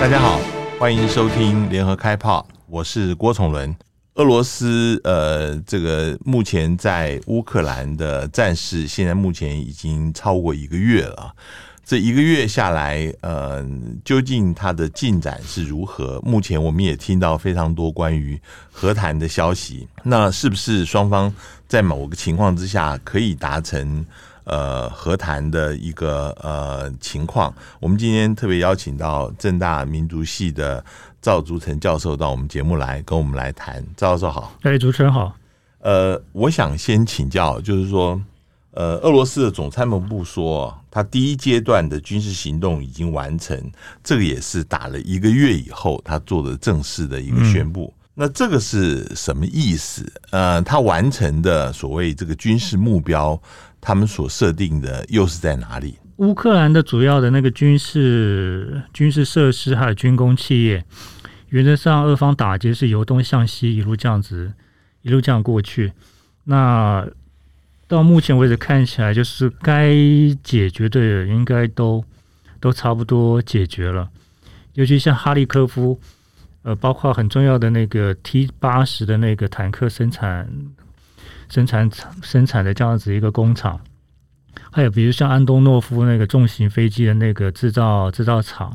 大家好，欢迎收听联合开炮，我是郭崇伦。俄罗斯呃，这个目前在乌克兰的战事，现在目前已经超过一个月了。这一个月下来，呃，究竟它的进展是如何？目前我们也听到非常多关于和谈的消息。那是不是双方在某个情况之下可以达成呃和谈的一个呃情况？我们今天特别邀请到正大民族系的赵竹成教授到我们节目来跟我们来谈。赵教授好，哎，主持人好。呃，我想先请教，就是说。呃，俄罗斯的总参谋部说，他第一阶段的军事行动已经完成，这个也是打了一个月以后他做的正式的一个宣布。嗯、那这个是什么意思？呃，他完成的所谓这个军事目标，他们所设定的又是在哪里？乌克兰的主要的那个军事军事设施还有军工企业，原则上俄方打击是由东向西一路这样子一路这样过去。那到目前为止，看起来就是该解决的应该都都差不多解决了。尤其像哈利科夫，呃，包括很重要的那个 T 八十的那个坦克生产、生产、生产的这样子一个工厂，还有比如像安东诺夫那个重型飞机的那个制造制造厂，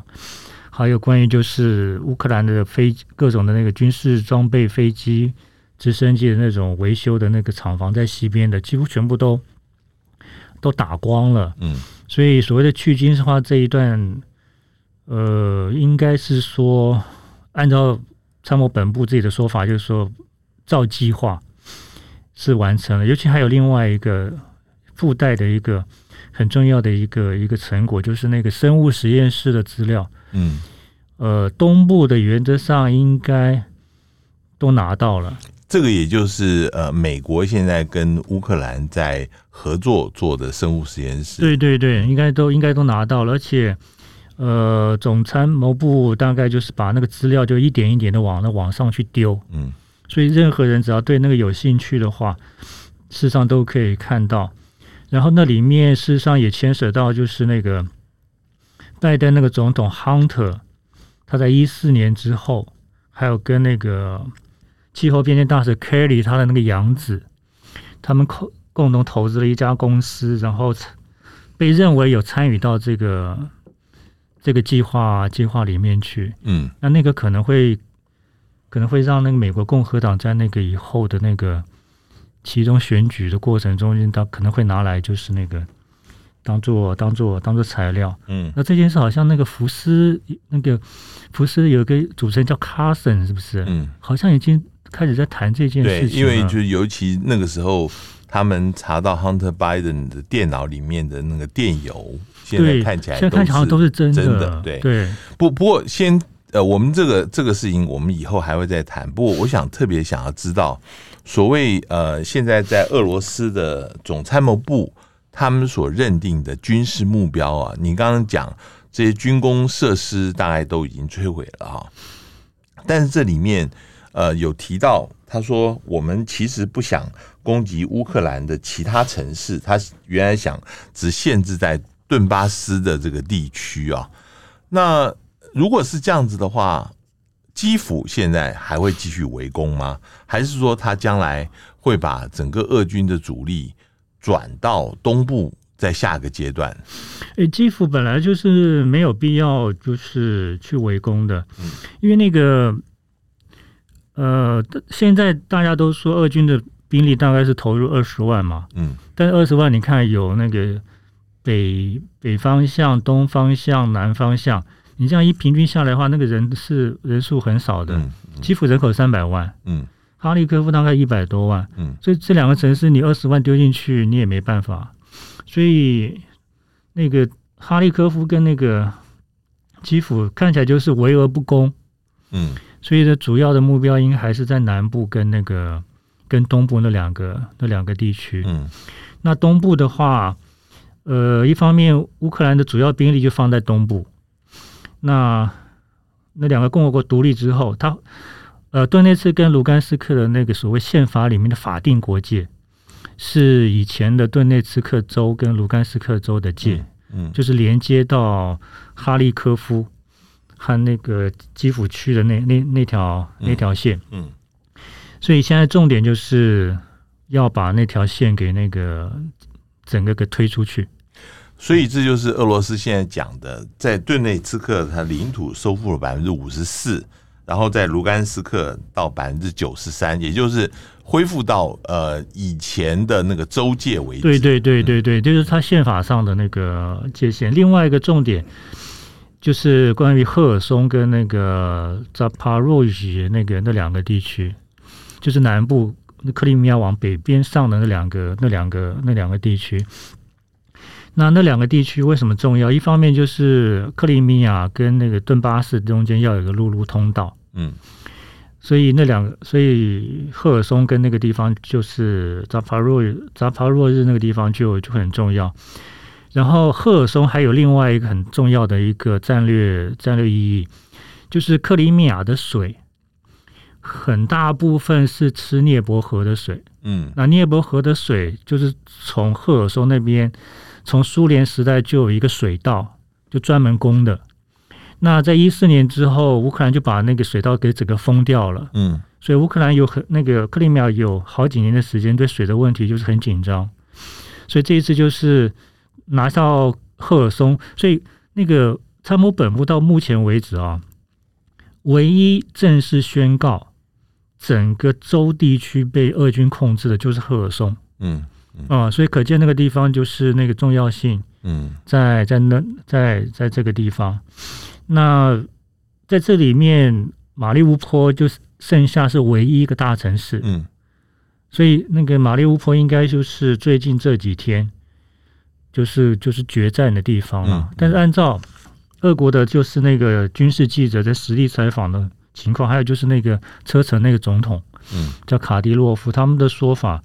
还有关于就是乌克兰的飞各种的那个军事装备飞机。直升机的那种维修的那个厂房在西边的，几乎全部都都打光了。嗯，所以所谓的去军事化这一段，呃，应该是说按照参谋本部自己的说法，就是说照计划是完成了。尤其还有另外一个附带的一个很重要的一个一个成果，就是那个生物实验室的资料。嗯，呃，东部的原则上应该都拿到了。这个也就是呃，美国现在跟乌克兰在合作做的生物实验室。对对对，应该都应该都拿到了，而且呃，总参谋部大概就是把那个资料就一点一点的往那往上去丢。嗯，所以任何人只要对那个有兴趣的话，事实上都可以看到。然后那里面事实上也牵扯到就是那个拜登那个总统 Hunter，他在一四年之后，还有跟那个。气候变迁大使 Kelly 他的那个养子，他们共共同投资了一家公司，然后被认为有参与到这个这个计划计划里面去。嗯，那那个可能会可能会让那个美国共和党在那个以后的那个其中选举的过程中，他可能会拿来就是那个当做当做当做材料。嗯，那这件事好像那个福斯那个福斯有一个主持人叫 Carson 是不是？嗯，好像已经。开始在谈这件事情，对，因为就是尤其那个时候，他们查到 Hunter Biden 的电脑里面的那个电邮，现在看起来现在看起来都是真的，对对。不不过先呃，我们这个这个事情，我们以后还会再谈。不过我想特别想要知道，所谓呃，现在在俄罗斯的总参谋部他们所认定的军事目标啊，你刚刚讲这些军工设施大概都已经摧毁了哈，但是这里面。呃，有提到，他说我们其实不想攻击乌克兰的其他城市，他原来想只限制在顿巴斯的这个地区啊。那如果是这样子的话，基辅现在还会继续围攻吗？还是说他将来会把整个俄军的主力转到东部，在下个阶段？诶，基辅本来就是没有必要就是去围攻的，嗯因为那个。呃，现在大家都说俄军的兵力大概是投入二十万嘛，嗯，但是二十万你看有那个北北方向、东方向、南方向，你这样一平均下来的话，那个人是人数很少的。基辅人口三百万，嗯，哈利科夫大概一百多万，嗯，所以这两个城市你二十万丢进去你也没办法，所以那个哈利科夫跟那个基辅看起来就是围而不攻，嗯。所以的主要的目标应该还是在南部跟那个跟东部那两个那两个地区。嗯，那东部的话，呃，一方面乌克兰的主要兵力就放在东部。那那两个共和国独立之后，他呃，顿内茨跟卢甘斯克的那个所谓宪法里面的法定国界，是以前的顿内茨克州跟卢甘斯克州的界，嗯，嗯就是连接到哈利科夫。和那个基辅区的那那那条那条线，嗯，所以现在重点就是要把那条线给那个整个给推出去。所以这就是俄罗斯现在讲的，在顿内茨克，它领土收复了百分之五十四，然后在卢甘斯克到百分之九十三，也就是恢复到呃以前的那个州界为止。对对对对对，就是它宪法上的那个界限。另外一个重点。就是关于赫尔松跟那个扎帕罗热西那个那两个地区，就是南部克里米亚往北边上的那两个那两个那两个地区。那那两个地区为什么重要？一方面就是克里米亚跟那个顿巴斯中间要有个陆路通道，嗯，所以那两个，所以赫尔松跟那个地方就是扎帕若扎帕若日那个地方就就很重要。然后赫尔松还有另外一个很重要的一个战略战略意义，就是克里米亚的水很大部分是吃涅伯河的水。嗯，那涅伯河的水就是从赫尔松那边，从苏联时代就有一个水道，就专门供的。那在一四年之后，乌克兰就把那个水道给整个封掉了。嗯，所以乌克兰有很那个克里米亚有好几年的时间对水的问题就是很紧张。所以这一次就是。拿到赫尔松，所以那个参谋本部到目前为止啊，唯一正式宣告整个州地区被俄军控制的就是赫尔松。嗯啊，所以可见那个地方就是那个重要性。嗯，在在那在在这个地方，那在这里面，马利乌坡就是剩下是唯一一个大城市。嗯，所以那个马利乌坡应该就是最近这几天。就是就是决战的地方了，但是按照俄国的，就是那个军事记者在实地采访的情况，还有就是那个车臣那个总统，嗯，叫卡迪洛夫，他们的说法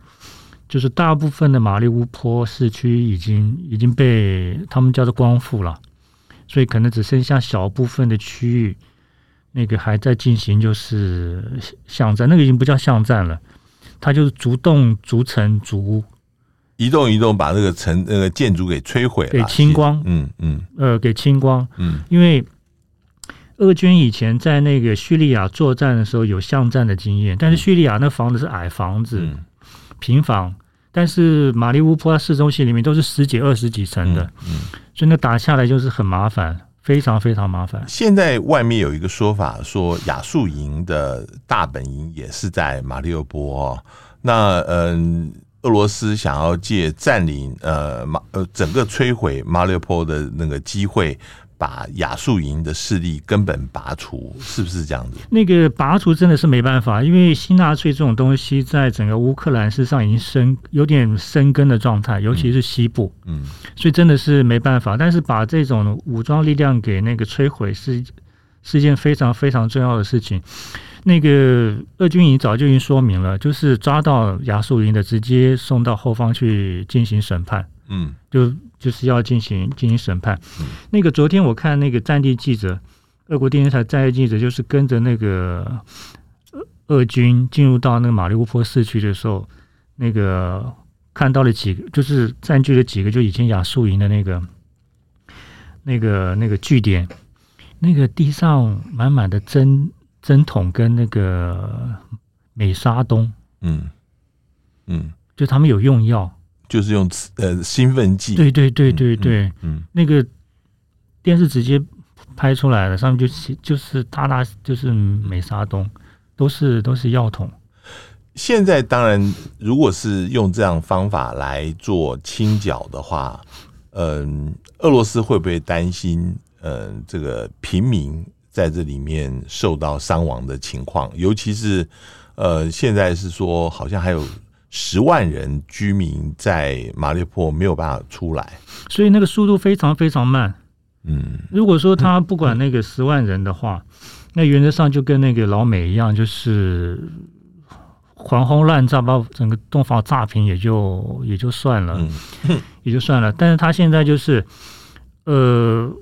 就是大部分的马利乌波市区已经已经被他们叫做光复了，所以可能只剩下小部分的区域，那个还在进行就是巷战，那个已经不叫巷战了，它就是逐栋逐层逐屋。一栋一栋把那个城那个建筑给摧毁了，给清光，嗯嗯，呃，给清光，嗯，因为俄军以前在那个叙利亚作战的时候有巷战的经验，但是叙利亚那房子是矮房子，嗯、平房，但是马利乌波市中心里面都是十几、二十几层的，嗯，嗯，所以那打下来就是很麻烦，非常非常麻烦。现在外面有一个说法说亚速营的大本营也是在马利乌波哦，那嗯。俄罗斯想要借占领呃马呃整个摧毁马里乌波的那个机会，把亚速营的势力根本拔除，是不是这样子？那个拔除真的是没办法，因为新纳粹这种东西在整个乌克兰事实上已经生有点生根的状态，尤其是西部，嗯，所以真的是没办法。但是把这种武装力量给那个摧毁是是一件非常非常重要的事情。那个俄军已经早就已经说明了，就是抓到亚速营的，直接送到后方去进行审判。嗯，就就是要进行进行审判。嗯、那个昨天我看那个战地记者，俄国电视台战地记者，就是跟着那个俄军进入到那个马利乌波市区的时候，那个看到了几个，就是占据了几个就以前亚速营的那个那个那个据点，那个地上满满的针。针筒跟那个美沙东，嗯。嗯，就他们有用药，就是用呃兴奋剂，对对对对对，嗯，嗯，那个电视直接拍出来了，上面就就是大大就是美沙东，都是都是药桶。现在当然，如果是用这样方法来做清剿的话，嗯，俄罗斯会不会担心？嗯，这个平民？在这里面受到伤亡的情况，尤其是呃，现在是说好像还有十万人居民在马里波没有办法出来，所以那个速度非常非常慢。嗯，如果说他不管那个十万人的话，那原则上就跟那个老美一样，就是狂轰滥炸，把整个东房炸平也就也就算了，也就算了。但是他现在就是呃。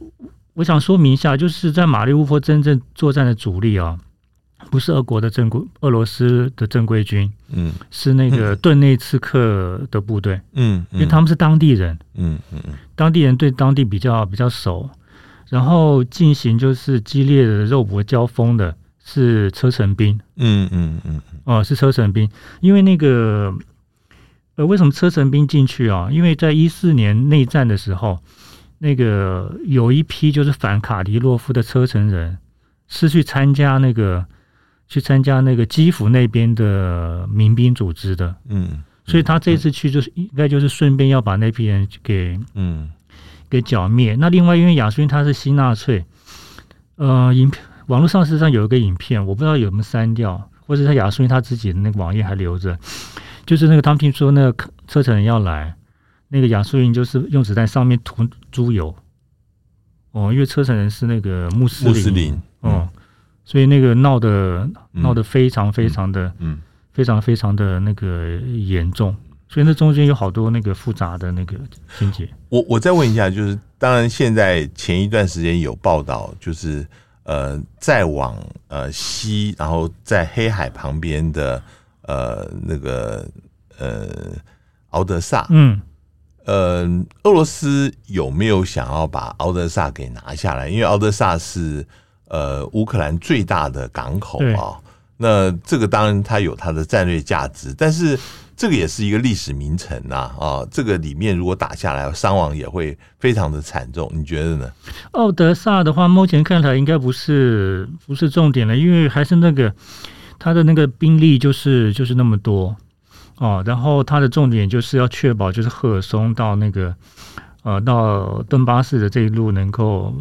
我想说明一下，就是在马利乌波真正作战的主力啊，不是俄国的正规，俄罗斯的正规军，嗯，是那个顿内茨克的部队，嗯，因为他们是当地人，嗯嗯嗯，当地人对当地比较比较熟，然后进行就是激烈的肉搏交锋的是车臣兵，嗯嗯嗯，哦，是车臣兵，因为那个呃，为什么车臣兵进去啊？因为在一四年内战的时候，那个有一批就是反卡迪洛夫的车臣人是去参加那个去参加那个基辅那边的民兵组织的，嗯，所以他这次去就是应该就是顺便要把那批人给嗯。给剿灭。那另外，因为亚速营他是新纳粹，呃，影片网络上事实上有一个影片，我不知道有没有删掉，或者他亚速营他自己的那个网页还留着。就是那个他们听说那个车臣人要来，那个亚速营就是用子弹上面涂猪油。哦，因为车臣人是那个穆斯林，穆斯林，哦、嗯，所以那个闹得闹得非常非常的，嗯，非常非常的那个严重。所以那中间有好多那个复杂的那个情节。我我再问一下，就是当然现在前一段时间有报道，就是呃再往呃西，然后在黑海旁边的呃那个呃敖德萨，嗯，呃俄罗斯有没有想要把敖德萨给拿下来？因为敖德萨是呃乌克兰最大的港口啊。那这个当然它有它的战略价值，但是。这个也是一个历史名城呐，啊，这个里面如果打下来，伤亡也会非常的惨重，你觉得呢？奥德萨的话，目前看来应该不是不是重点了，因为还是那个他的那个兵力就是就是那么多哦，然后他的重点就是要确保就是赫尔松到那个呃到顿巴斯的这一路能够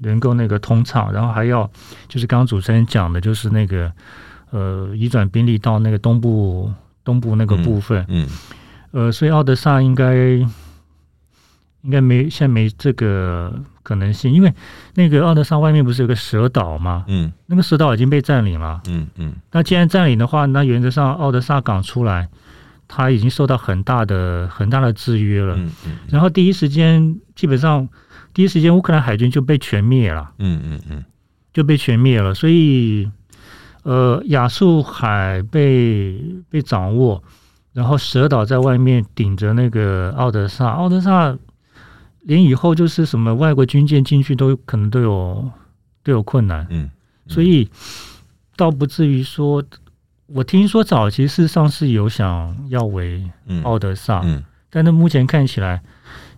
能够那个通畅，然后还要就是刚刚主持人讲的，就是那个呃移转兵力到那个东部。东部那个部分，嗯，嗯呃，所以奥德萨应该应该没现在没这个可能性，因为那个奥德萨外面不是有个蛇岛吗？嗯，那个蛇岛已经被占领了，嗯嗯。那既然占领的话，那原则上奥德萨港出来，他已经受到很大的很大的制约了。嗯嗯。然后第一时间，基本上第一时间乌克兰海军就被全灭了。嗯嗯嗯，就被全灭了，所以。呃，亚速海被被掌握，然后蛇岛在外面顶着那个奥德萨，奥德萨连以后就是什么外国军舰进去都可能都有都有困难，嗯，嗯，所以倒不至于说，我听说早期事实上是有想要围奥德萨，嗯，嗯，但是目前看起来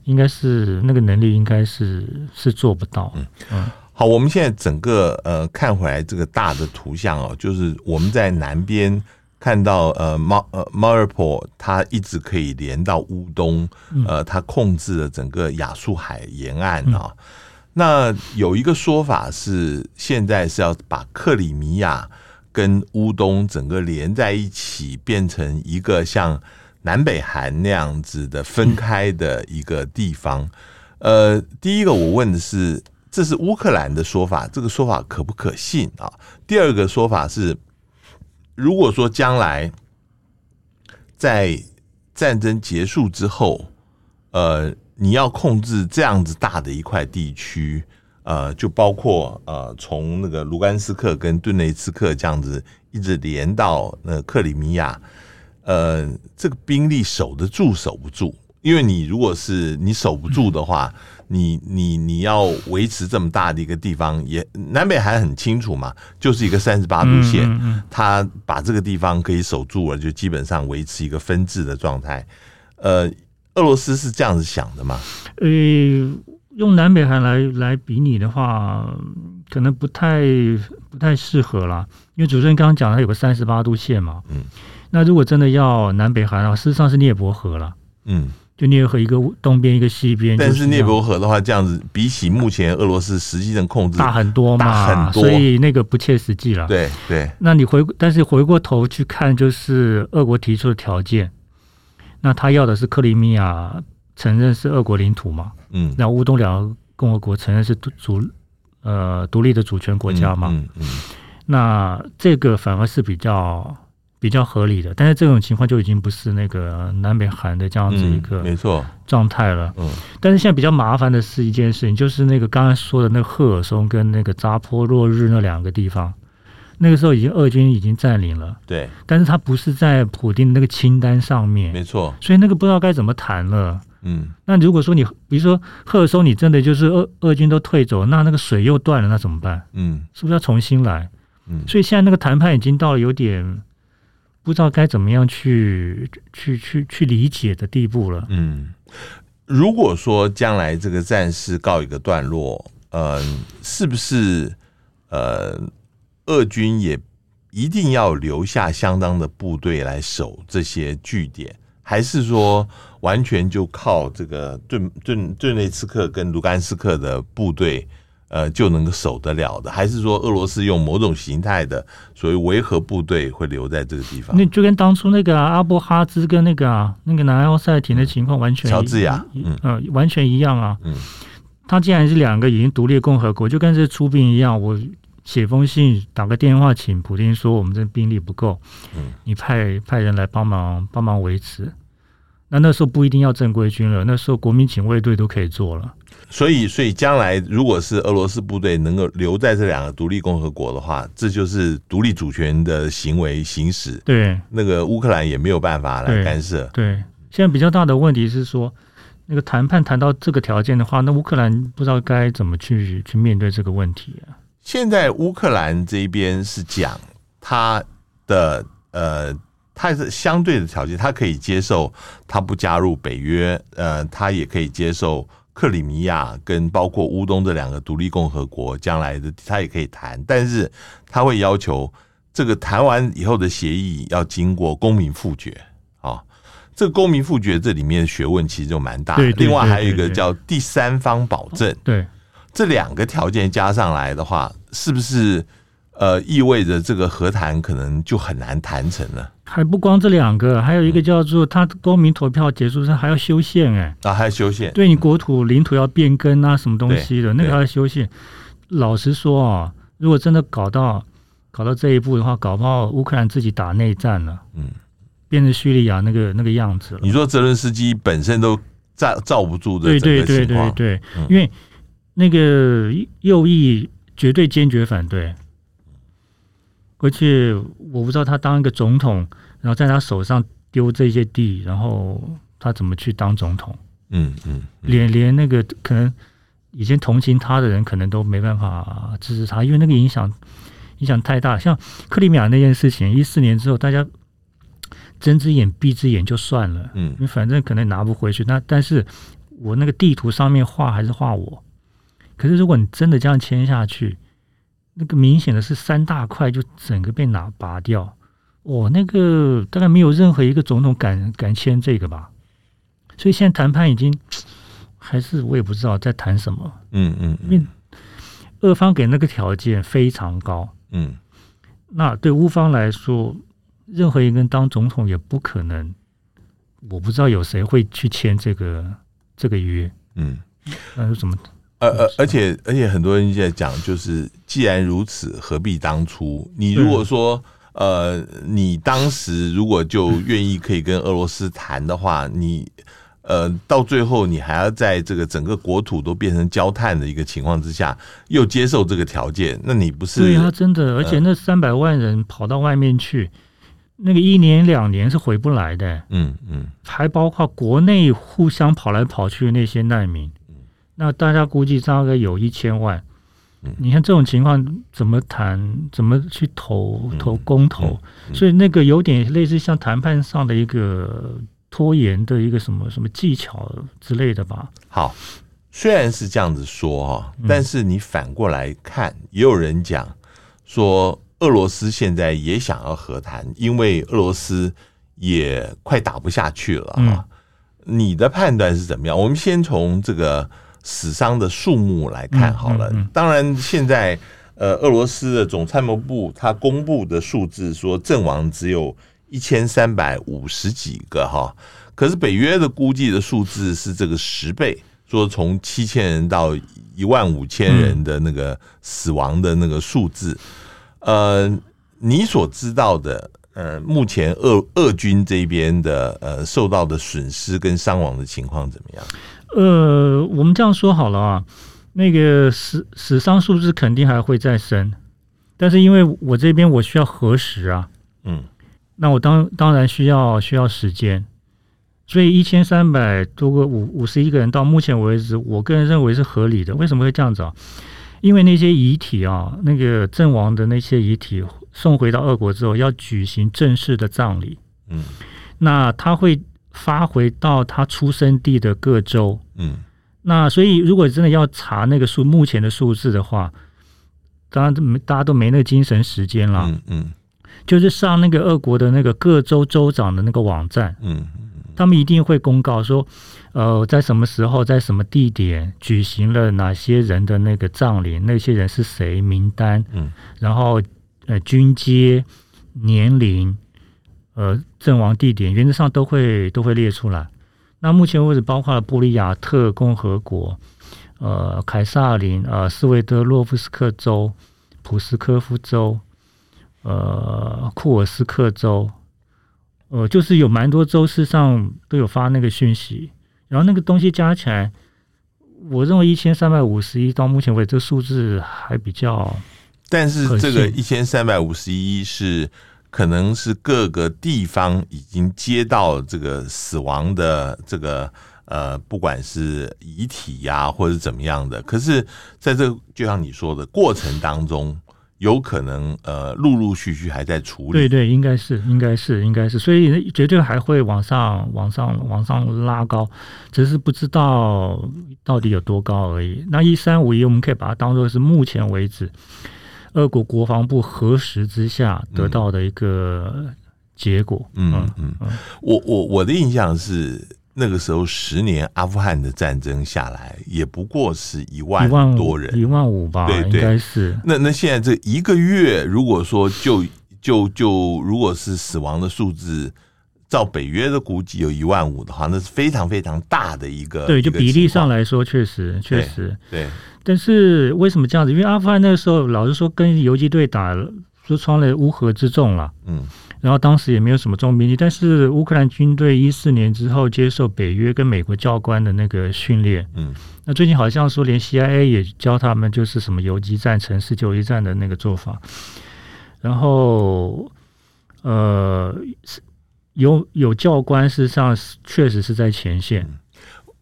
应该是那个能力应该是是做不到，嗯。嗯好，我们现在整个呃看回来这个大的图像哦，就是我们在南边看到呃马呃马尔坡，它一直可以连到乌东，呃，它控制了整个亚速海沿岸啊。那有一个说法是，现在是要把克里米亚跟乌东整个连在一起，变成一个像南北韩那样子的分开的一个地方。呃，第一个我问的是。这是乌克兰的说法，这个说法可不可信啊？第二个说法是，如果说将来在战争结束之后，呃，你要控制这样子大的一块地区，呃，就包括呃，从那个卢甘斯克跟顿内茨克这样子一直连到那克里米亚，呃，这个兵力守得住守不住？因为你如果是你守不住的话。你你你要维持这么大的一个地方，也南北韩很清楚嘛，就是一个三十八度线，他把这个地方可以守住了，就基本上维持一个分治的状态。呃，俄罗斯是这样子想的吗？呃，用南北韩来来比拟的话，可能不太不太适合啦，因为主持人刚刚讲他有个三十八度线嘛，嗯，那如果真的要南北韩的话，事实上是涅伯河了，嗯。就涅伯河一个东边一个西边，但是涅伯河的话，这样子比起目前俄罗斯实际上控制大很多嘛，大很多，所以那个不切实际了。对对，那你回，但是回过头去看，就是俄国提出的条件，那他要的是克里米亚承认是俄国领土嘛？嗯，那乌东两个共和国承认是主呃独立的主权国家嘛？嗯嗯，那这个反而是比较。比较合理的，但是这种情况就已经不是那个南北韩的这样子一个没错状态了。嗯，但是现在比较麻烦的是一件事情，就是那个刚才说的那个赫尔松跟那个扎波洛日那两个地方，那个时候已经俄军已经占领了。对，但是他不是在普丁那个清单上面，没错，所以那个不知道该怎么谈了。嗯，那如果说你比如说赫尔松，你真的就是俄俄军都退走，那那个水又断了，那怎么办？嗯，是不是要重新来？嗯，所以现在那个谈判已经到了有点不知道该怎么样去去去去理解的地步了。嗯，如果说将来这个战事告一个段落，呃，是不是呃，俄军也一定要留下相当的部队来守这些据点，还是说完全就靠这个顿顿顿内茨克跟卢甘斯克的部队，呃，就能够守得了的？还是说俄罗斯用某种形态的所谓维和部队会留在这个地方？那就跟当初那个、啊、阿布哈兹跟那个啊那个南奥塞梯的情况完全，乔治亚，嗯、呃，完全一样啊。嗯，他既然是两个已经独立共和国，就跟这出兵一样，我。写封信，打个电话，请普京说我们这兵力不够，嗯，你派派人来帮忙帮忙维持。那那时候不一定要正规军了，那时候国民警卫队都可以做了。所以，所以将来如果是俄罗斯部队能够留在这两个独立共和国的话，这就是独立主权的行为行使。对，那个乌克兰也没有办法来干涉。对，对，现在比较大的问题是说，那个谈判谈到这个条件的话，那乌克兰不知道该怎么去去面对这个问题啊。现在乌克兰这边是讲他的呃，他是相对的条件，他可以接受他不加入北约，呃，他也可以接受克里米亚跟包括乌东这两个独立共和国将来的他也可以谈，但是他会要求这个谈完以后的协议要经过公民复决。啊，这个公民复决这里面学问其实就蛮大的，另外还有一个叫第三方保证，对。这两个条件加上来的话，是不是呃意味着这个和谈可能就很难谈成了？还不光这两个，还有一个叫做他公民投票结束之后还要修宪哎，啊还要修宪，对你国土领土要变更啊，什么东西的那个还要修宪。老实说啊，如果真的搞到搞到这一步的话，搞不好乌克兰自己打内战了，嗯，变成叙利亚那个那个样子了。你说泽伦斯基本身都站罩不住的，对对对对对，因为。那个右翼绝对坚决反对，而且我不知道他当一个总统，然后在他手上丢这些地，然后他怎么去当总统？嗯嗯，连连那个可能以前同情他的人，可能都没办法支持他，因为那个影响影响太大。像克里米亚那件事情，一四年之后，大家睁只眼闭只眼就算了，嗯，反正可能拿不回去。那但是我那个地图上面画还是画我。可是，如果你真的这样签下去，那个明显的是三大块就整个被拿拔掉，哦，那个大概没有任何一个总统敢敢签这个吧。所以现在谈判已经 还是我也不知道在谈什么。嗯嗯，因为俄方给那个条件非常高。嗯，那对乌方来说，任何一个人当总统也不可能。我不知道有谁会去签这个这个约。嗯，那是怎么？呃呃，而且而且很多人在讲，就是既然如此，何必当初？你如果说呃，你当时如果就 愿意可以跟俄罗斯谈的话，你呃到最后你还要在这个整个国土都变成焦炭的一个情况之下，又接受这个条件，那你不是？对啊，真的，而且那三百万人跑到外面去，那个一年两年是回不来的。嗯嗯，还包括国内互相跑来跑去的那些难民。那大家估计大概有一千万，你看这种情况怎么谈？怎么去投投公投？所以那个有点类似像谈判上的一个拖延的一个什么什么技巧之类的吧。好，虽然是这样子说哈，但是你反过来看，也有人讲说，俄罗斯现在也想要和谈，因为俄罗斯也快打不下去了啊。你的判断是怎么样？我们先从这个。死伤的数目来看好了，当然现在呃，俄罗斯的总参谋部他公布的数字说阵亡只有一千三百五十几个哈，可是北约的估计的数字是这个十倍，说从七千人到一万五千人的那个死亡的那个数字，呃，你所知道的呃，目前俄俄军这边的呃受到的损失跟伤亡的情况怎么样？呃，我们这样说好了啊，那个死死伤数字肯定还会再升，但是因为我这边我需要核实啊，嗯，那我当当然需要需要时间，所以一千三百多个五五十一个人到目前为止，我个人认为是合理的。为什么会这样子啊？因为那些遗体啊，那个阵亡的那些遗体送回到俄国之后，要举行正式的葬礼。嗯，那他会发回到他出生地的各州。嗯，那所以如果真的要查那个数目前的数字的话，当然没大家都没那个精神时间了。嗯嗯，就是上那个俄国的那个各州州长的那个网站。嗯。他们一定会公告说，呃，在什么时候，在什么地点举行了哪些人的那个葬礼，那些人是谁名单，嗯，然后呃军阶、年龄、呃阵亡地点，原则上都会都会列出来。那目前为止，包括了布里亚特共和国、呃凯撒林、呃斯维德洛夫斯克州、普斯科夫州、呃库尔斯克州。呃，就是有蛮多州市上都有发那个讯息，然后那个东西加起来，我认为一千三百五十一到目前为止这个数字还比较，但是这个一千三百五十一是可能是各个地方已经接到这个死亡的这个呃，不管是遗体呀、或者怎么样的，可是在这就像你说的过程当中。有可能呃，陆陆续续还在处理。对对，应该是，应该是，应该是，所以绝对还会往上、往上、往上拉高，只是不知道到底有多高而已。那一三五一，我们可以把它当做是目前为止俄国国防部核实之下得到的一个结果。嗯嗯我我我的印象是。那个时候，十年阿富汗的战争下来，也不过是一万多人，一万五吧，对对，应该是。那那现在这一个月，如果说就就就如果是死亡的数字，照北约的估计有一万五的话，那是非常非常大的一个。对，就比例上来说，确实确实对。对。但是为什么这样子？因为阿富汗那个时候，老实说，跟游击队打，说穿了乌合之众了。嗯。然后当时也没有什么重兵力，但是乌克兰军队一四年之后接受北约跟美国教官的那个训练，嗯，那最近好像说连 CIA 也教他们就是什么游击战、城市游击战的那个做法，然后呃，有有教官事实上确实是在前线。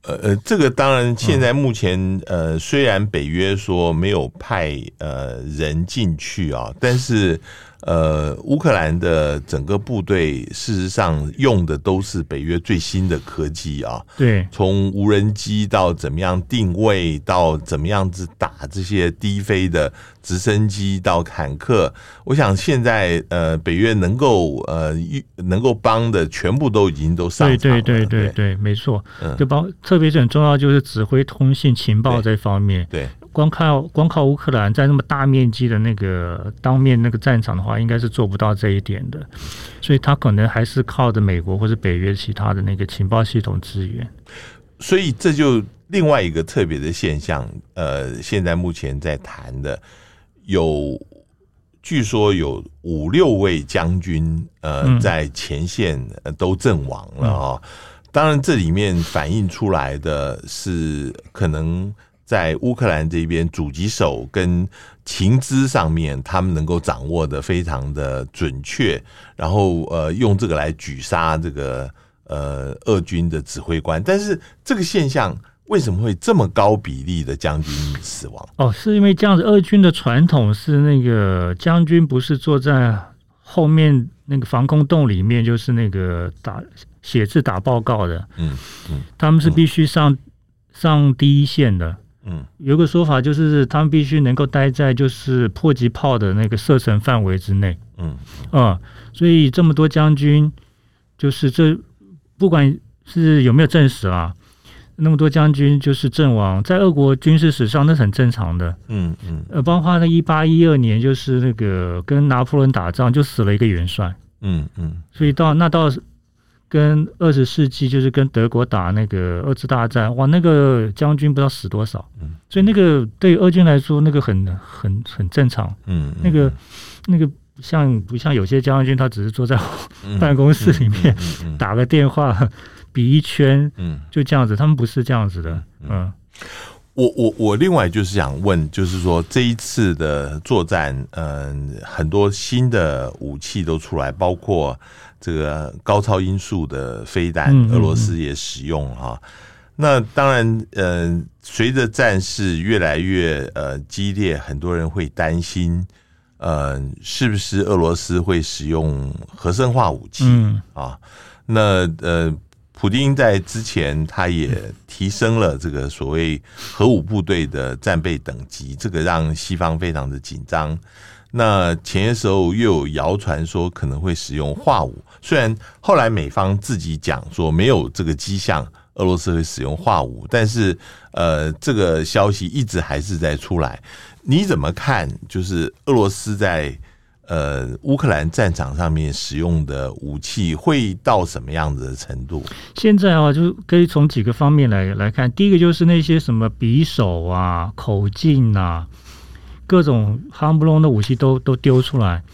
呃呃，这个当然，现在目前、嗯、呃，虽然北约说没有派呃人进去啊，但是呃，乌克兰的整个部队事实上用的都是北约最新的科技啊。对，从无人机到怎么样定位，到怎么样子打这些低飞的直升机到坦克，我想现在呃，北约能够呃能够帮的全部都已经都上场了。对对对对对，对没错，嗯，就包。特别是很重要，就是指挥、通信、情报这方面。对，对光靠光靠乌克兰在那么大面积的那个当面那个战场的话，应该是做不到这一点的。所以他可能还是靠着美国或者北约其他的那个情报系统支援。所以这就另外一个特别的现象。呃，现在目前在谈的有，据说有五六位将军呃在前线都阵亡了啊。当然，这里面反映出来的是可能在乌克兰这边狙击手跟情资上面，他们能够掌握的非常的准确，然后呃用这个来狙杀这个呃俄军的指挥官。但是这个现象为什么会这么高比例的将军死亡？哦，是因为这样子，俄军的传统是那个将军不是坐在后面那个防空洞里面，就是那个打。写字打报告的，嗯嗯，他们是必须上、嗯、上第一线的，嗯，有个说法就是他们必须能够待在就是迫击炮的那个射程范围之内，嗯。啊、嗯，所以这么多将军，就是这不管是有没有证实啊，那么多将军就是阵亡，在俄国军事史上那是很正常的，嗯嗯，呃，包括那一八一二年就是那个跟拿破仑打仗就死了一个元帅，嗯嗯，所以到那到。跟二十世纪就是跟德国打那个二次大战，哇，那个将军不知道死多少，嗯，所以那个对于俄军来说，那个很很很正常，嗯，那个那个像不像有些将军，他只是坐在办公室里面打个电话，比一圈，嗯，就这样子，他们不是这样子的，嗯。我我我另外就是想问，就是说这一次的作战，嗯，很多新的武器都出来，包括这个高超音速的飞弹，俄罗斯也使用哈。那当然，嗯，随着战事越来越呃激烈，很多人会担心，呃，是不是俄罗斯会使用核生化武器啊？那呃。普丁在之前，他也提升了这个所谓核武部队的战备等级，这个让西方非常的紧张。那前些时候又有谣传说可能会使用化武，虽然后来美方自己讲说没有这个迹象，俄罗斯会使用化武，但是呃，这个消息一直还是在出来。你怎么看？就是俄罗斯在。呃，乌克兰战场上面使用的武器会到什么样子的程度？现在啊，就可以从几个方面来来看。第一个就是那些什么匕首啊、口径啊，各种夯不隆的武器都都丢出来。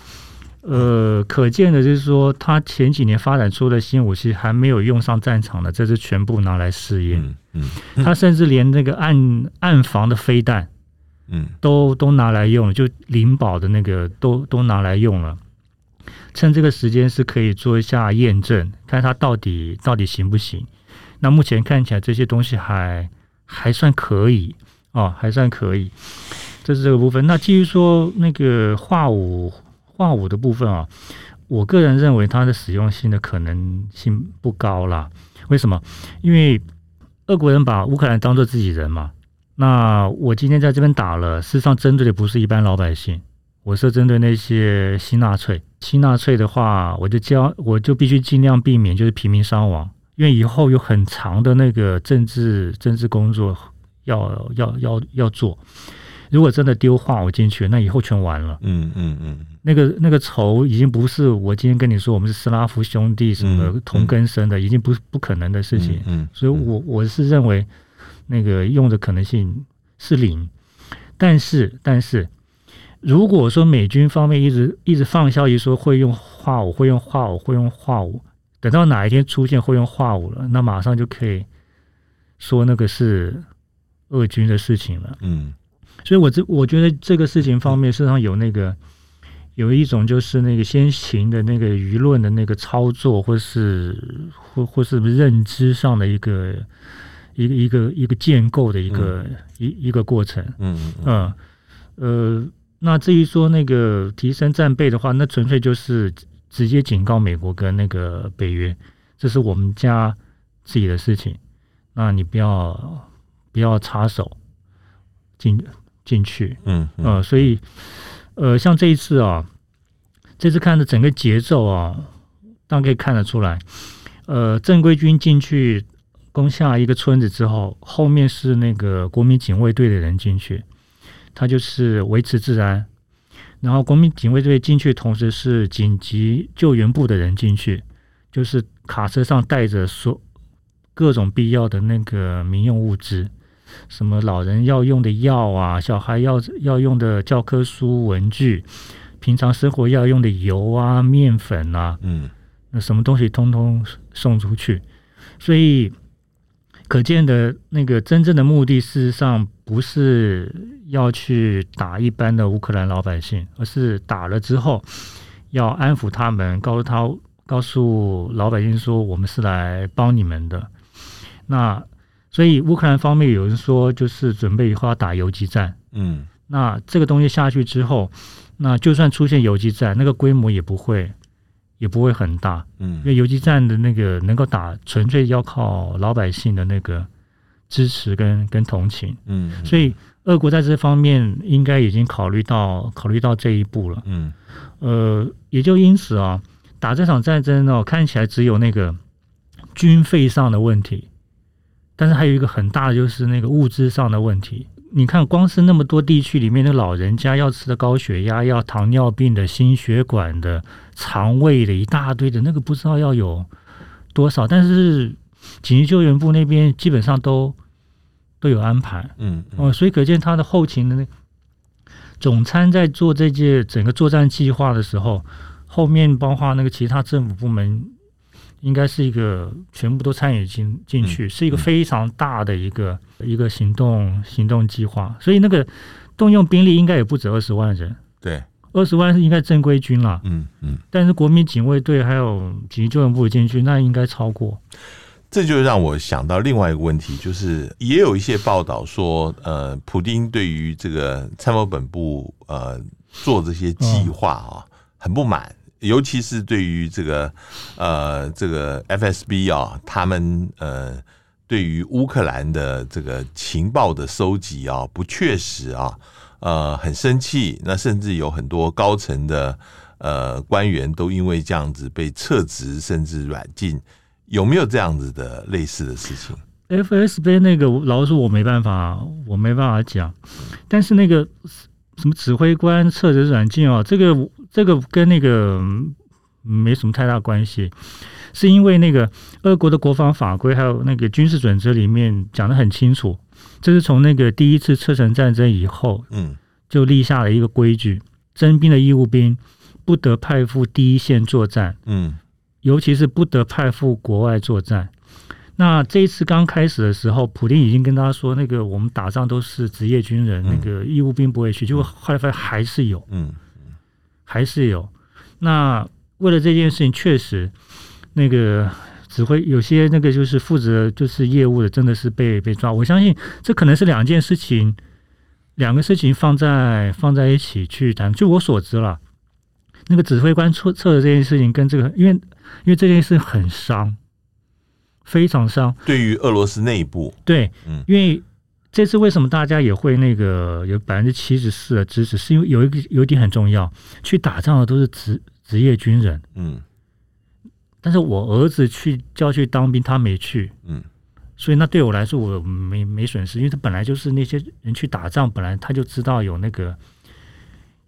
呃，可见的就是说，他前几年发展出的新武器还没有用上战场的，这是全部拿来试验。嗯，嗯，他甚至连那个暗暗防的飞弹。嗯，都都拿来用了，就灵宝的那个都都拿来用了，趁这个时间是可以做一下验证，看他到底到底行不行。那目前看起来这些东西还还算可以哦，还算可以。这是这个部分。那至于说那个化武化武的部分啊，我个人认为它的使用性的可能性不高啦。为什么？因为俄国人把乌克兰当做自己人嘛。那我今天在这边打了，事实上针对的不是一般老百姓，我是针对那些新纳粹。新纳粹的话，我就教，我就必须尽量避免就是平民伤亡，因为以后有很长的那个政治政治工作要要要要做。如果真的丢化武进去，那以后全完了。嗯嗯嗯，那个那个仇已经不是我今天跟你说我们是斯拉夫兄弟什么同根生的，已经不是不可能的事情。嗯，所以我我是认为。那个用的可能性是零，但是但是，如果说美军方面一直一直放消息说会用化武，会用化武，会用化武，等到哪一天出现会用化武了，那马上就可以说那个是俄军的事情了。嗯，所以我这我觉得这个事情方面，实际上有那个有一种就是那个先行的那个舆论的那个操作，或是或或是认知上的一个。一个一个一个建构的一个一、嗯、一个过程，嗯嗯，嗯呃，那至于说那个提升战备的话，那纯粹就是直接警告美国跟那个北约，这是我们家自己的事情，那你不要不要插手进进去，嗯嗯、呃，所以呃，像这一次啊，这次看的整个节奏啊，大家可以看得出来，呃，正规军进去。攻下一个村子之后，后面是那个国民警卫队的人进去，他就是维持治安。然后国民警卫队进去，同时是紧急救援部的人进去，就是卡车上带着所各种必要的那个民用物资，什么老人要用的药啊，小孩要要用的教科书、文具，平常生活要用的油啊、面粉啊，嗯，那什么东西通通送出去，所以。可见的那个真正的目的，事实上不是要去打一般的乌克兰老百姓，而是打了之后要安抚他们，告诉他，告诉老百姓说，我们是来帮你们的。那所以乌克兰方面有人说，就是准备以后要打游击战。嗯，那这个东西下去之后，那就算出现游击战，那个规模也不会。也不会很大，嗯，因为游击战的那个能够打，纯粹要靠老百姓的那个支持跟跟同情，嗯，所以俄国在这方面应该已经考虑到考虑到这一步了，嗯，呃，也就因此啊，打这场战争呢，看起来只有那个军费上的问题，但是还有一个很大的就是那个物资上的问题。你看，光是那么多地区里面的老人家要吃的高血压、要糖尿病的、心血管的、肠胃的一大堆的，那个不知道要有多少。但是紧急救援部那边基本上都都有安排，嗯，哦、嗯，所以可见他的后勤的那总参在做这届整个作战计划的时候，后面包括那个其他政府部门应该是一个全部都参与进进去，是一个非常大的一个一个行动行动计划，所以那个动用兵力应该也不止二十万人。对，二十万是应该正规军了。嗯嗯，但是国民警卫队还有紧急救援部进去，那应该超过。这就让我想到另外一个问题，就是也有一些报道说，呃，普丁对于这个参谋本部呃做这些计划啊很不满。尤其是对于这个呃这个 FSB 啊，他们呃对于乌克兰的这个情报的收集啊不确实啊，呃很生气。那甚至有很多高层的呃官员都因为这样子被撤职甚至软禁。有没有这样子的类似的事情？FSB 那个老实说，我没办法，我没办法讲。但是那个。什么指挥官撤职软禁啊？这个这个跟那个没什么太大关系，是因为那个俄国的国防法规还有那个军事准则里面讲得很清楚，这是从那个第一次车臣战争以后，嗯，就立下了一个规矩：征兵的义务兵不得派赴第一线作战，嗯，尤其是不得派赴国外作战。那这一次刚开始的时候，普丁已经跟他说，那个我们打仗都是职业军人，嗯、那个义务兵不会去。结果后来发现还是有，嗯，还是有。那为了这件事情，确实那个指挥有些那个就是负责就是业务的，真的是被被抓。我相信这可能是两件事情，两个事情放在放在一起去谈。据我所知了，那个指挥官出测的这件事情跟这个，因为因为这件事很伤。非常伤，对于俄罗斯内部，对，嗯，因为这次为什么大家也会那个有百分之七十四的支持，是因为有一个有一点很重要，去打仗的都是职职业军人，嗯，但是我儿子去叫去当兵，他没去，嗯，所以那对我来说我没没损失，因为他本来就是那些人去打仗，本来他就知道有那个。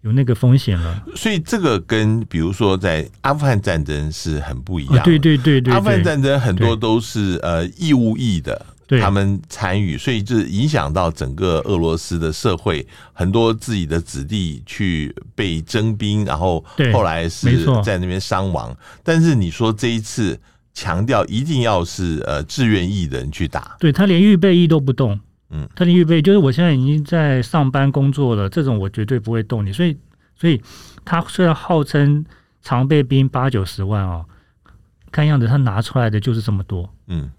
有那个风险了，所以这个跟比如说在阿富汗战争是很不一样的。对对对对，阿富汗战争很多都是呃义务役的，他们参与，所以就影响到整个俄罗斯的社会，很多自己的子弟去被征兵，然后后来是在那边伤亡。但是你说这一次强调一定要是呃志愿役的人去打，对，他连预备役都不动。嗯，他连预备就是我现在已经在上班工作了，这种我绝对不会动你。所以，所以他虽然号称常备兵八九十万哦，看样子他拿出来的就是这么多。嗯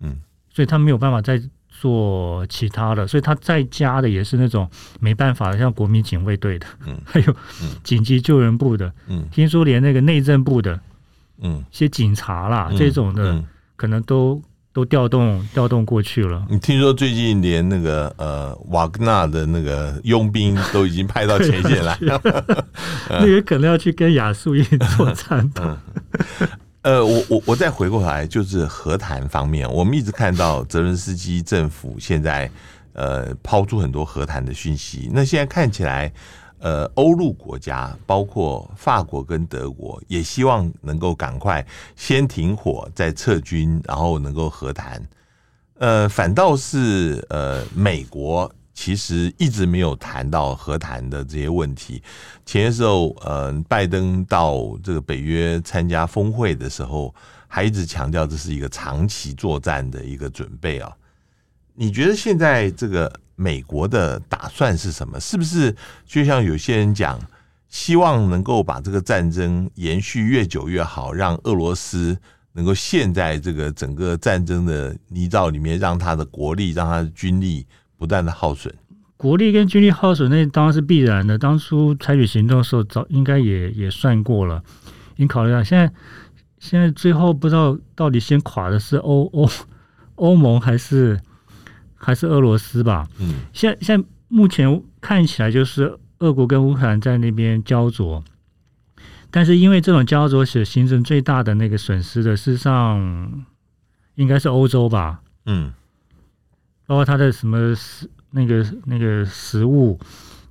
嗯，所以他没有办法再做其他的，所以他在家的也是那种没办法的，像国民警卫队的，嗯，还有紧急救援部的，嗯，听说连那个内政部的，嗯，一些警察啦这种的，可能都。都调动调动过去了。你听说最近连那个呃瓦格纳的那个佣兵都已经派到前线来了，那也可能要去跟亚速营作战吧。呃，我我我再回过来，就是和谈方面，我们一直看到泽伦斯基政府现在呃抛出很多和谈的讯息，那现在看起来。呃，欧陆国家包括法国跟德国，也希望能够赶快先停火，再撤军，然后能够和谈。呃，反倒是呃，美国其实一直没有谈到和谈的这些问题。前些时候，呃，拜登到这个北约参加峰会的时候，还一直强调这是一个长期作战的一个准备啊。你觉得现在这个？美国的打算是什么？是不是就像有些人讲，希望能够把这个战争延续越久越好，让俄罗斯能够陷在这个整个战争的泥沼里面，让他的国力、让他的军力不断的耗损。国力跟军力耗损，那当然是必然的。当初采取行动的时候，早应该也也算过了。你考虑下，现在现在最后不知道到底先垮的是欧欧欧盟还是？还是俄罗斯吧。嗯，现在现在目前看起来就是俄国跟乌克兰在那边焦灼，但是因为这种焦灼是形成最大的那个损失的，事实上应该是欧洲吧。嗯，包括它的什么食那个那个食物、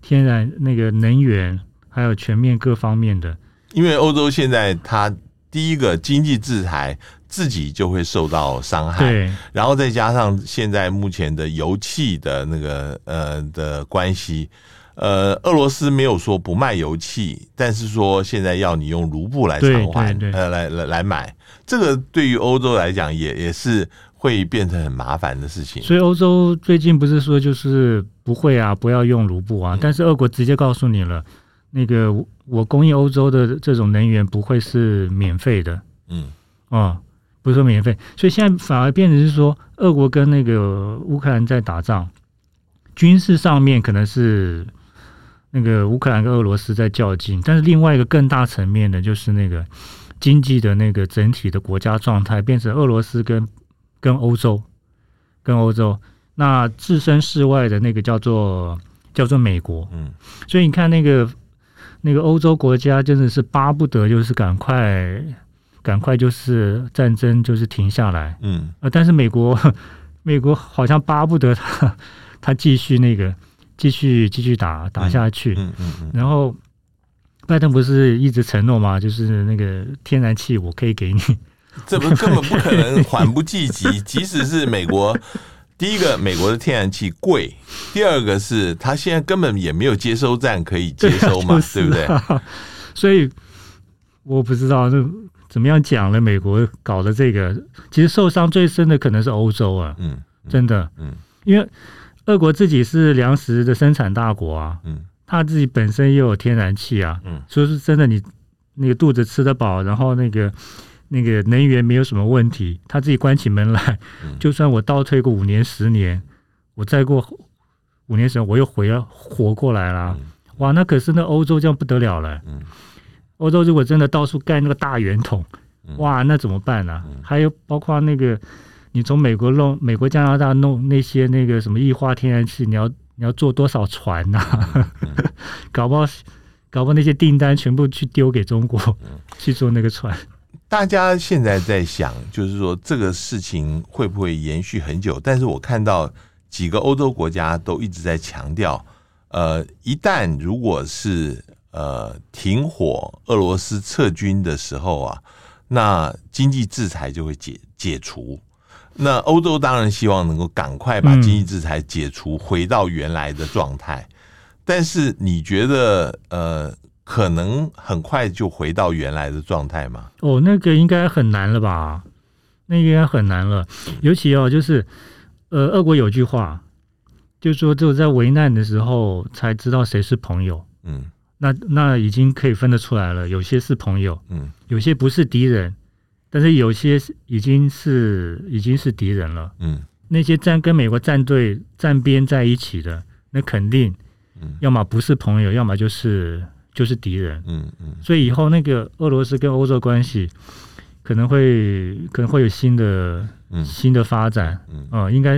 天然那个能源，还有全面各方面的。因为欧洲现在它第一个经济制裁自己就会受到伤害，对，然后再加上现在目前的油气的那个呃的关系，呃，俄罗斯没有说不卖油气，但是说现在要你用卢布来偿还，呃，来来来买，这个对于欧洲来讲也也是会变成很麻烦的事情。所以欧洲最近不是说就是不会啊，不要用卢布啊，嗯、但是俄国直接告诉你了。那个我供应欧洲的这种能源不会是免费的，嗯，哦，不是说免费，所以现在反而变成是说，俄国跟那个乌克兰在打仗，军事上面可能是那个乌克兰跟俄罗斯在较劲，但是另外一个更大层面的，就是那个经济的那个整体的国家状态变成俄罗斯跟跟欧洲跟欧洲，那置身事外的那个叫做叫做美国，嗯，所以你看那个。那个欧洲国家真的是巴不得就是赶快赶快就是战争就是停下来，嗯，呃，但是美国 美国好像巴不得他 他继续那个继续继续打打下去，嗯嗯嗯，然后拜登不是一直承诺嘛？就是那个天然气我可以给你，这不根本不可能缓不济急，即使是美国。第一个，美国的天然气贵；第二个是，它现在根本也没有接收站可以接收嘛，对，不对？所以我不知道这怎么样讲了。美国搞的这个，其实受伤最深的可能是欧洲啊，嗯，真的，嗯，因为俄国自己是粮食的生产大国啊，嗯，他自己本身又有天然气啊，嗯，所以是真的，你那个肚子吃得饱，然后那个。那个能源没有什么问题，他自己关起门来，就算我倒退个五年十年，我再过五年时间我又回了活过来了，哇，那可是那欧洲这样不得了了。欧洲如果真的到处盖那个大圆筒，哇，那怎么办呢？还有包括那个你从美国弄美国加拿大弄那些那个什么液化天然气，你要你要做多少船呐？搞不好搞不好那些订单全部去丢给中国去做那个船。大家现在在想，就是说这个事情会不会延续很久？但是我看到几个欧洲国家都一直在强调，呃，一旦如果是呃停火，俄罗斯撤军的时候啊，那经济制裁就会解解除。那欧洲当然希望能够赶快把经济制裁解除，回到原来的状态。但是你觉得，呃？可能很快就回到原来的状态吗？哦，那个应该很难了吧？那个应该很难了。尤其哦，就是呃，俄国有句话，就是说只有在危难的时候才知道谁是朋友。嗯，那那已经可以分得出来了，有些是朋友，嗯，有些不是敌人，但是有些已经是已经是敌人了。嗯，那些站跟美国战队站边在一起的，那肯定，要么不是朋友，要么就是。就是敌人，嗯嗯，所以以后那个俄罗斯跟欧洲关系可能会可能会有新的新的发展，嗯。啊，应该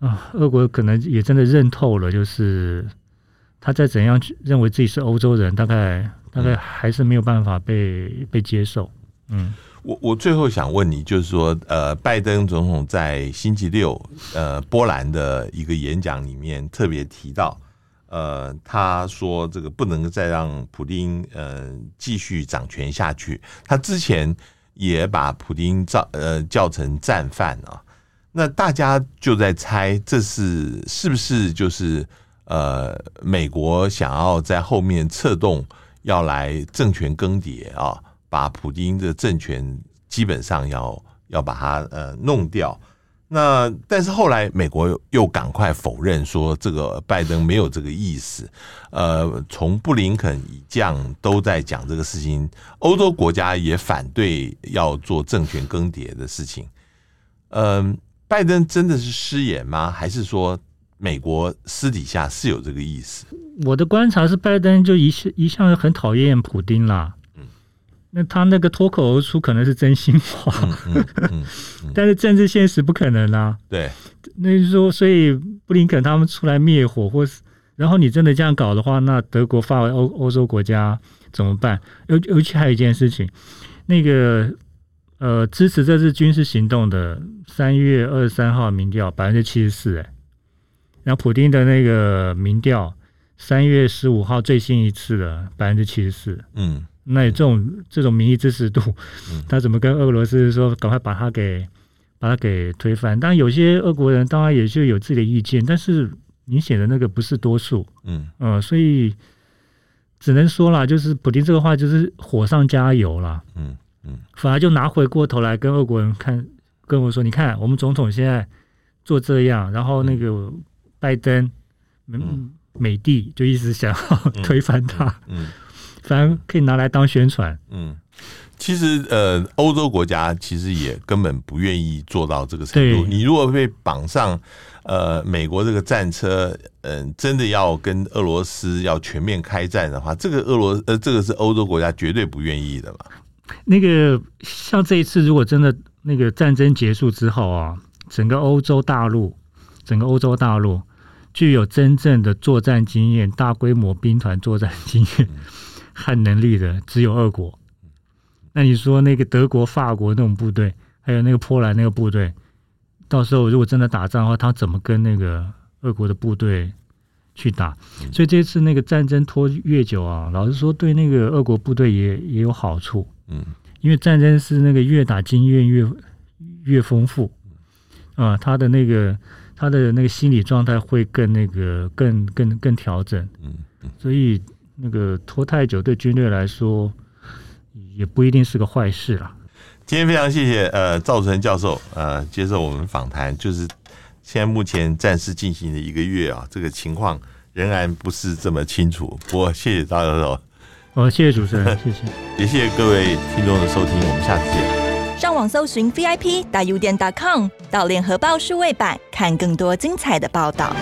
啊，俄国可能也真的认透了，就是他再怎样去认为自己是欧洲人，大概大概还是没有办法被被接受。嗯，我我最后想问你，就是说，呃，拜登总统在星期六呃波兰的一个演讲里面特别提到。呃，他说这个不能再让普丁呃继续掌权下去。他之前也把普丁叫呃叫成战犯啊。那大家就在猜，这是是不是就是呃美国想要在后面策动，要来政权更迭啊，把普丁的政权基本上要要把它呃弄掉。那但是后来美国又赶快否认说这个拜登没有这个意思，呃，从布林肯以降都在讲这个事情，欧洲国家也反对要做政权更迭的事情。嗯，拜登真的是失言吗？还是说美国私底下是有这个意思？我的观察是，拜登就一向一向很讨厌普丁啦。那他那个脱口而出可能是真心话，嗯嗯嗯嗯、但是政治现实不可能啊。对，那就是说，所以布林肯他们出来灭火，或是然后你真的这样搞的话，那德国、法国、欧欧洲国家怎么办？尤尤其还有一件事情，那个呃，支持这次军事行动的三月二十三号民调百分之七十四，哎，然后普丁的那个民调三月十五号最新一次的百分之七十四，嗯。那这种这种民意支持度，他怎么跟俄罗斯说赶快把他给把他给推翻？当然，有些俄国人当然也就有自己的意见，但是明显的那个不是多数。嗯嗯、呃，所以只能说啦，就是普京这个话就是火上加油啦。嗯嗯，反而就拿回过头来跟俄国人看，跟我说，你看我们总统现在做这样，然后那个拜登，嗯，美帝就一直想要 推翻他。嗯。嗯嗯反正可以拿来当宣传。嗯，其实呃，欧洲国家其实也根本不愿意做到这个程度。你如果被绑上呃美国这个战车，嗯、呃，真的要跟俄罗斯要全面开战的话，这个俄罗呃，这个是欧洲国家绝对不愿意的嘛。那个像这一次，如果真的那个战争结束之后啊，整个欧洲大陆，整个欧洲大陆具有真正的作战经验、大规模兵团作战经验。嗯汉能力的只有俄国，那你说那个德国、法国那种部队，还有那个波兰那个部队，到时候如果真的打仗的话，他怎么跟那个俄国的部队去打？所以这次那个战争拖越久啊，老实说对那个俄国部队也也有好处。嗯，因为战争是那个越打经验越越丰富啊，他的那个他的那个心理状态会更那个更更更调整。嗯，所以。那个拖太久，对军队来说也不一定是个坏事啦。今天非常谢谢呃赵传教授呃接受我们访谈，就是现在目前战事进行了一个月啊，这个情况仍然不是这么清楚。不过谢谢赵教授，哦，谢谢主持人，谢谢，也谢谢各位听众的收听，我们下次见。上网搜寻 VIP 大 U 点 .com 到联合报数位版看更多精彩的报道。